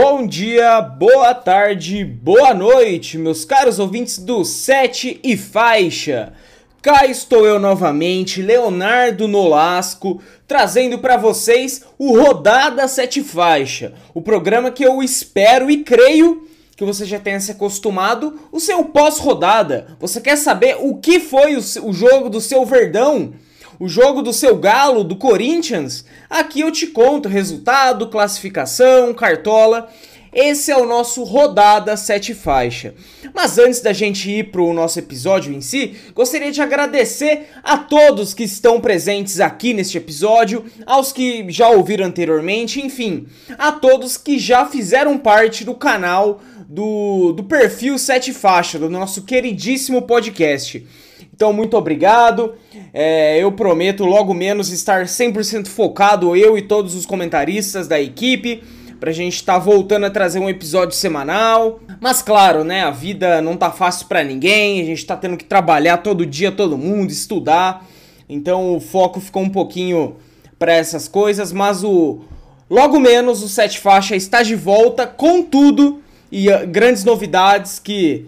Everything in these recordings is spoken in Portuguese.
Bom dia, boa tarde, boa noite, meus caros ouvintes do Sete e Faixa. Cá estou eu novamente, Leonardo Nolasco, trazendo para vocês o Rodada Sete Faixa, o programa que eu espero e creio que você já tenha se acostumado, o seu pós-rodada. Você quer saber o que foi o, o jogo do seu Verdão? O jogo do seu Galo, do Corinthians, aqui eu te conto resultado, classificação, cartola. Esse é o nosso rodada sete faixa. Mas antes da gente ir para o nosso episódio em si, gostaria de agradecer a todos que estão presentes aqui neste episódio, aos que já ouviram anteriormente, enfim, a todos que já fizeram parte do canal do, do perfil Sete Faixa, do nosso queridíssimo podcast. Então, muito obrigado. É, eu prometo logo menos estar 100% focado, eu e todos os comentaristas da equipe, pra gente estar tá voltando a trazer um episódio semanal. Mas claro, né, a vida não tá fácil para ninguém, a gente tá tendo que trabalhar todo dia, todo mundo, estudar. Então o foco ficou um pouquinho para essas coisas, mas o logo menos o Sete Faixa está de volta com tudo e uh, grandes novidades que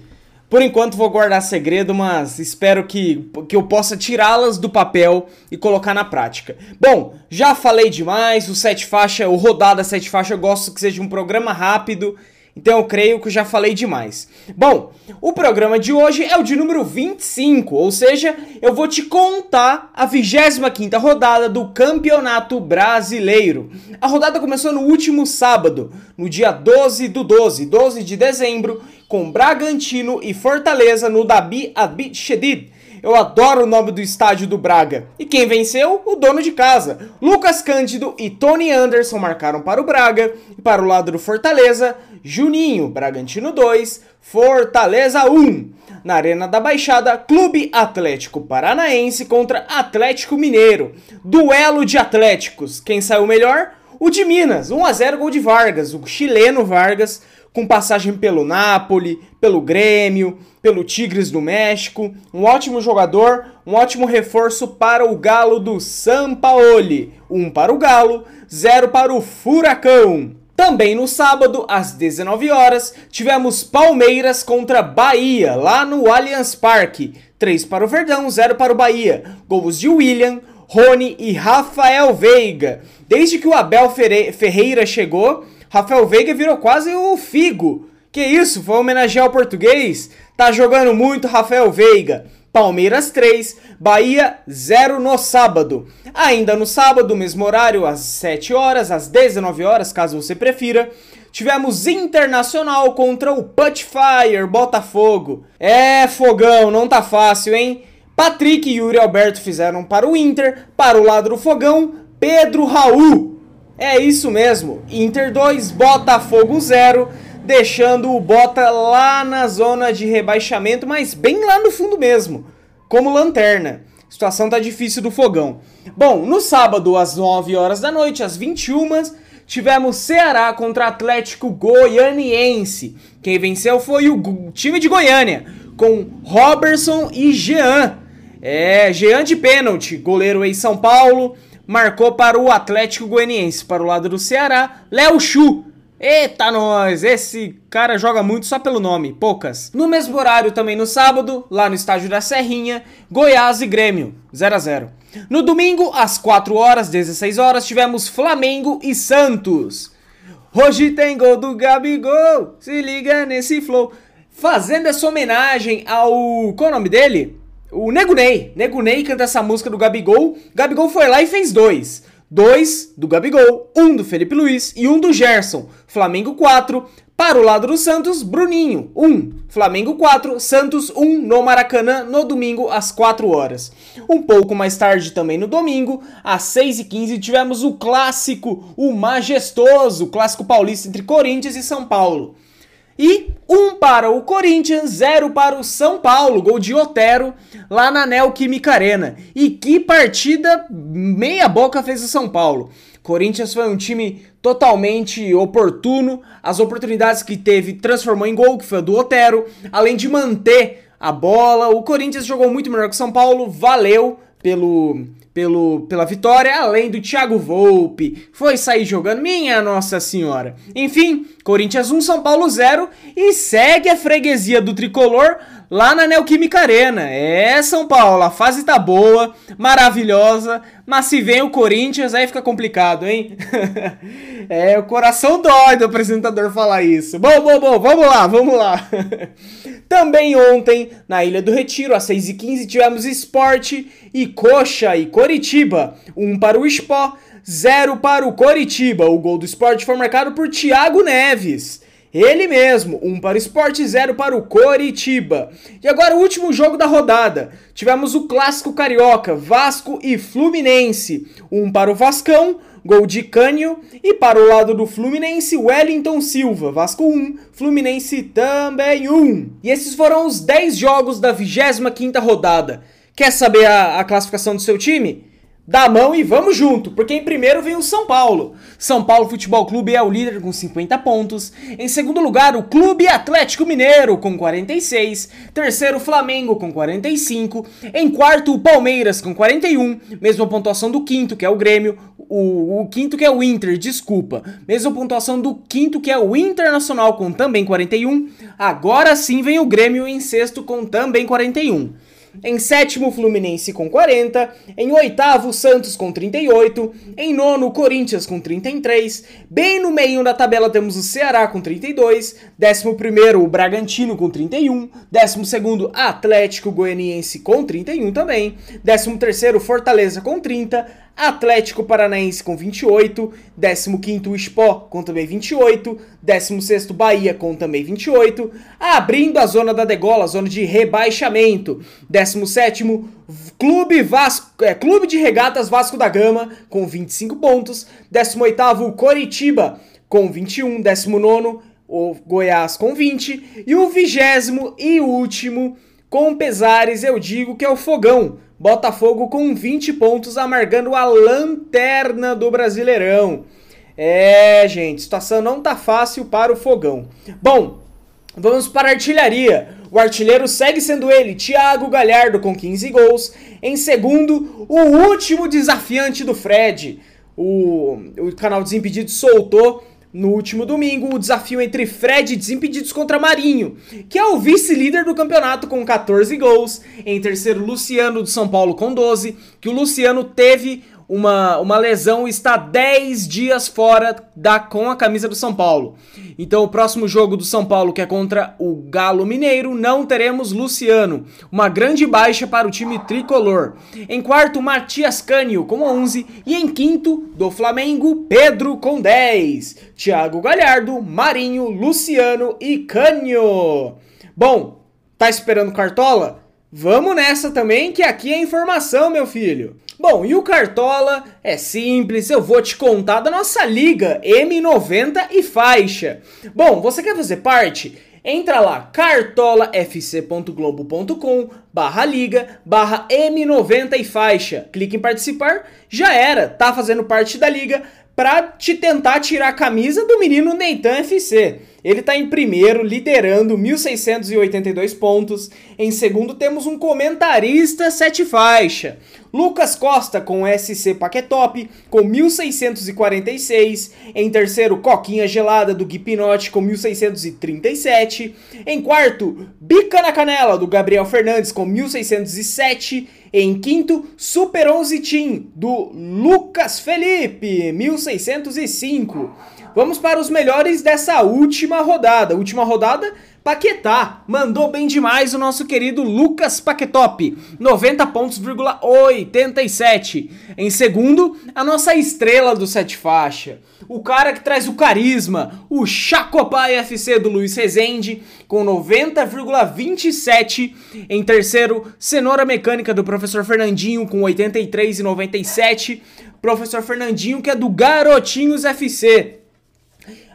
por enquanto vou guardar segredo, mas espero que, que eu possa tirá-las do papel e colocar na prática. Bom, já falei demais, o Sete Faixa, o Rodada Sete Faixa, eu gosto que seja um programa rápido então eu creio que já falei demais. Bom, o programa de hoje é o de número 25, ou seja, eu vou te contar a 25ª rodada do Campeonato Brasileiro. A rodada começou no último sábado, no dia 12 do 12, 12 de dezembro, com Bragantino e Fortaleza no Dabi Abid Shedid. Eu adoro o nome do estádio do Braga. E quem venceu? O dono de casa. Lucas Cândido e Tony Anderson marcaram para o Braga. E para o lado do Fortaleza, Juninho, Bragantino 2, Fortaleza 1. Na Arena da Baixada, Clube Atlético Paranaense contra Atlético Mineiro. Duelo de Atléticos. Quem saiu melhor? O de Minas, 1 a 0 gol de Vargas, o chileno Vargas, com passagem pelo Napoli, pelo Grêmio, pelo Tigres do México, um ótimo jogador, um ótimo reforço para o Galo do Sampaoli. Um para o Galo, zero para o Furacão. Também no sábado, às 19 horas, tivemos Palmeiras contra Bahia, lá no Allianz Parque. 3 para o Verdão, 0 para o Bahia. Gols de William, Rony e Rafael Veiga. Desde que o Abel Ferreira chegou, Rafael Veiga virou quase o Figo. Que isso, foi homenagear o português? Tá jogando muito Rafael Veiga. Palmeiras 3, Bahia 0 no sábado. Ainda no sábado, mesmo horário, às 7 horas, às 19 horas, caso você prefira, tivemos Internacional contra o Putfire Botafogo. É, fogão, não tá fácil, hein? Patrick e Yuri Alberto fizeram para o Inter, para o lado do fogão, Pedro Raul. É isso mesmo, Inter 2, Botafogo 0 deixando o Bota lá na zona de rebaixamento, mas bem lá no fundo mesmo, como lanterna. A situação tá difícil do fogão. Bom, no sábado, às 9 horas da noite, às 21, tivemos Ceará contra Atlético Goianiense. Quem venceu foi o time de Goiânia, com Robertson e Jean. É, Jean de pênalti, goleiro em São Paulo, marcou para o Atlético Goianiense. Para o lado do Ceará, Léo Chu Eita nós, esse cara joga muito só pelo nome, poucas. No mesmo horário também no sábado, lá no estádio da Serrinha, Goiás e Grêmio, 0 a 0. No domingo, às 4 horas, 16 horas, tivemos Flamengo e Santos. Hoje tem gol do Gabigol, se liga nesse flow. Fazendo essa homenagem ao. Qual é o nome dele? O. Nego Ney canta essa música do Gabigol. Gabigol foi lá e fez dois. Dois do Gabigol, um do Felipe Luiz e um do Gerson. Flamengo 4. Para o lado do Santos, Bruninho 1. Flamengo 4, Santos 1 no Maracanã no domingo às 4 horas. Um pouco mais tarde também no domingo, às 6h15, tivemos o clássico, o majestoso clássico paulista entre Corinthians e São Paulo. E um para o Corinthians, zero para o São Paulo, gol de Otero lá na Neoquímica Arena. E que partida meia boca fez o São Paulo. Corinthians foi um time totalmente oportuno, as oportunidades que teve transformou em gol, que foi o do Otero, além de manter a bola. O Corinthians jogou muito melhor que o São Paulo, valeu pelo pelo, pela vitória, além do Thiago Volpe, foi sair jogando, minha Nossa Senhora. Enfim, Corinthians 1, São Paulo 0 e segue a freguesia do tricolor lá na Neoquímica Arena. É, São Paulo, a fase tá boa, maravilhosa, mas se vem o Corinthians aí fica complicado, hein? é, o coração dói do apresentador falar isso. Bom, bom, bom, vamos lá, vamos lá. Também ontem, na Ilha do Retiro, às 6h15, tivemos esporte e coxa e Coritiba. Um para o Spó, zero para o Coritiba. O gol do esporte foi marcado por Thiago Neves. Ele mesmo, um para o Sport, zero para o Coritiba. E agora o último jogo da rodada. Tivemos o clássico carioca, Vasco e Fluminense. Um para o Vascão, gol de Cânio. E para o lado do Fluminense, Wellington Silva. Vasco 1, Fluminense também 1. E esses foram os 10 jogos da 25ª rodada. Quer saber a, a classificação do seu time? Dá a mão e vamos junto, porque em primeiro vem o São Paulo. São Paulo Futebol Clube é o líder com 50 pontos. Em segundo lugar, o Clube Atlético Mineiro com 46. Terceiro, Flamengo com 45. Em quarto, o Palmeiras com 41. Mesma pontuação do quinto, que é o Grêmio. O, o quinto, que é o Inter, desculpa. Mesma pontuação do quinto, que é o Internacional com também 41. Agora sim vem o Grêmio em sexto com também 41. Em sétimo, Fluminense com 40. Em oitavo, Santos com 38. Em nono, Corinthians com 33. Bem no meio da tabela temos o Ceará com 32. Décimo primeiro, o Bragantino com 31. Décimo segundo, Atlético Goianiense com 31 também. Décimo terceiro, Fortaleza com 30. Atlético Paranaense com 28, 15º Spó com também 28, 16º Bahia com também 28, abrindo a zona da degola, zona de rebaixamento, 17º Clube, Vasco, é, Clube de Regatas Vasco da Gama com 25 pontos, 18º Coritiba com 21, 19º o Goiás com 20 e o vigésimo e último com pesares eu digo que é o Fogão Botafogo com 20 pontos, amargando a lanterna do Brasileirão. É, gente, situação não tá fácil para o Fogão. Bom, vamos para a artilharia. O artilheiro segue sendo ele, Thiago Galhardo, com 15 gols. Em segundo, o último desafiante do Fred. O, o canal Desimpedidos soltou no último domingo, o desafio entre Fred e Desimpedidos contra Marinho, que é o vice-líder do campeonato com 14 gols. Em terceiro, Luciano do São Paulo com 12, que o Luciano teve uma, uma lesão e está 10 dias fora da com a camisa do São Paulo. Então, o próximo jogo do São Paulo, que é contra o Galo Mineiro, não teremos Luciano. Uma grande baixa para o time tricolor. Em quarto, Matias Cânio com 11. E em quinto, do Flamengo, Pedro com 10. Thiago Galhardo, Marinho, Luciano e Cânio. Bom, tá esperando Cartola? Vamos nessa também, que aqui é informação, meu filho. Bom, e o Cartola é simples, eu vou te contar da nossa liga M90 e faixa. Bom, você quer fazer parte? Entra lá, cartolafc.globo.com barra liga barra M90 e faixa. Clique em participar, já era, tá fazendo parte da liga para te tentar tirar a camisa do menino Neitan FC. Ele está em primeiro, liderando 1.682 pontos. Em segundo, temos um comentarista sete faixa. Lucas Costa com SC Paquetop com 1.646. Em terceiro, Coquinha Gelada do Guipinote com 1.637. Em quarto, Bica na Canela do Gabriel Fernandes com 1.607. Em quinto, Super 11 Team do Lucas Felipe, 1605. Vamos para os melhores dessa última rodada. Última rodada, Paquetá. Mandou bem demais o nosso querido Lucas Paquetop. 90 pontos,87. Em segundo, a nossa estrela do sete faixa. O cara que traz o carisma, o Chacopai FC do Luiz Rezende, com 90,27. Em terceiro, Cenoura Mecânica do Professor Fernandinho, com 83,97. Professor Fernandinho, que é do Garotinhos FC.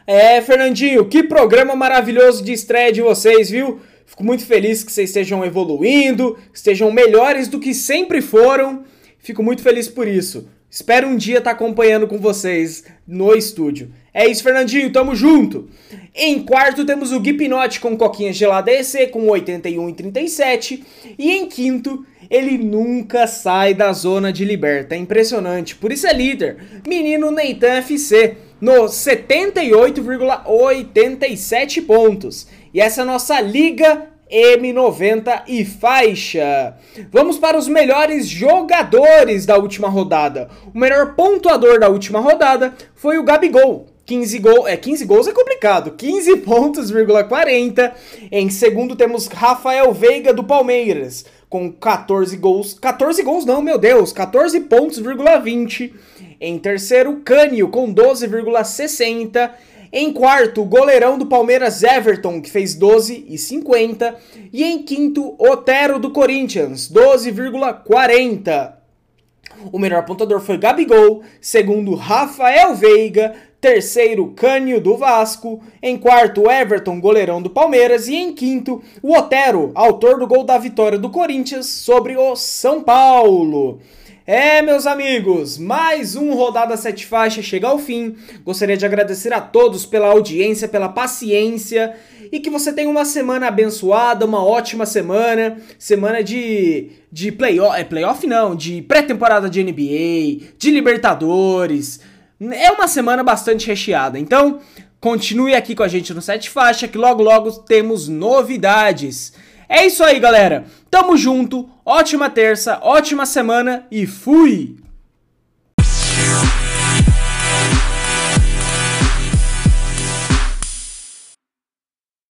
É, Fernandinho, que programa maravilhoso de estreia de vocês, viu? Fico muito feliz que vocês estejam evoluindo, estejam melhores do que sempre foram. Fico muito feliz por isso. Espero um dia estar tá acompanhando com vocês no estúdio. É isso, Fernandinho, tamo junto. Em quarto temos o Gipnote com coquinha gelada EC com 81 e 37. E em quinto, ele nunca sai da zona de liberta. É impressionante. Por isso é líder. Menino Neitan FC no 78,87 pontos. E essa é a nossa liga M90 e faixa. Vamos para os melhores jogadores da última rodada. O melhor pontuador da última rodada foi o Gabigol. 15, gol, é, 15 gols é complicado. 15 pontos, 40. Em segundo temos Rafael Veiga do Palmeiras com 14 gols. 14 gols não, meu Deus, 14 pontos, 20. Em terceiro, Cânio com 12,60. Em quarto, o goleirão do Palmeiras Everton, que fez 12,50. E em quinto, Otero do Corinthians, 12,40. O melhor pontador foi Gabigol, segundo Rafael Veiga, terceiro Cânio do Vasco, em quarto Everton, goleirão do Palmeiras e em quinto o Otero, autor do gol da vitória do Corinthians sobre o São Paulo. É, meus amigos, mais um Rodada Sete Faixas chega ao fim. Gostaria de agradecer a todos pela audiência, pela paciência e que você tenha uma semana abençoada, uma ótima semana, semana de de playoff, é playoff não, de pré-temporada de NBA, de Libertadores. É uma semana bastante recheada. Então, continue aqui com a gente no Sete Faixa que logo logo temos novidades. É isso aí, galera. Tamo junto. Ótima terça, ótima semana e fui!